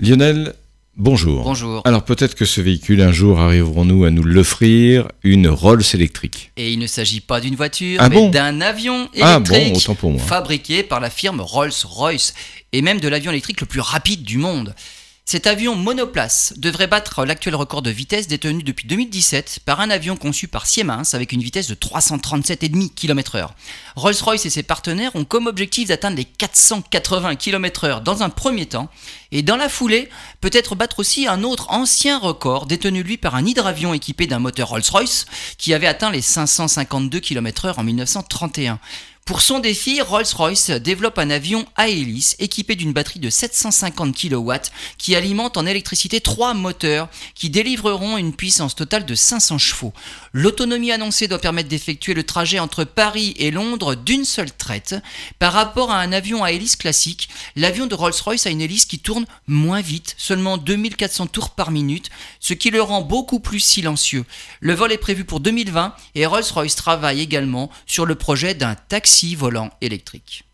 Lionel, bonjour. Bonjour. Alors peut-être que ce véhicule, un jour, arriverons-nous à nous l'offrir, une Rolls électrique? Et il ne s'agit pas d'une voiture, Ah mais bon? d'un avion Ah bon, électrique autant pour moi. fabriqué par la firme Rolls-Royce, et même de l'avion électrique le plus rapide du monde. Cet avion monoplace devrait battre l'actuel record de vitesse détenu depuis 2017 par un avion conçu par Siemens avec une vitesse de 337,5 km/h. Rolls-Royce et ses partenaires ont comme objectif d'atteindre les 480 km/h dans un premier temps, et dans la foulée, peut-être battre aussi un autre ancien record détenu lui par un hydravion équipé d'un moteur Rolls-Royce qui avait atteint les 552 km/h en 1931. Pour son défi, Rolls-Royce développe un avion à hélice équipé d'une batterie de 750 kW qui alimente en électricité trois moteurs qui délivreront une puissance totale de 500 chevaux. L'autonomie annoncée doit permettre d'effectuer le trajet entre Paris et Londres d'une seule traite. Par rapport à un avion à hélice classique, l'avion de Rolls-Royce a une hélice qui tourne moins vite, seulement 2400 tours par minute, ce qui le rend beaucoup plus silencieux. Le vol est prévu pour 2020 et Rolls-Royce travaille également sur le projet d'un taxi volant électrique.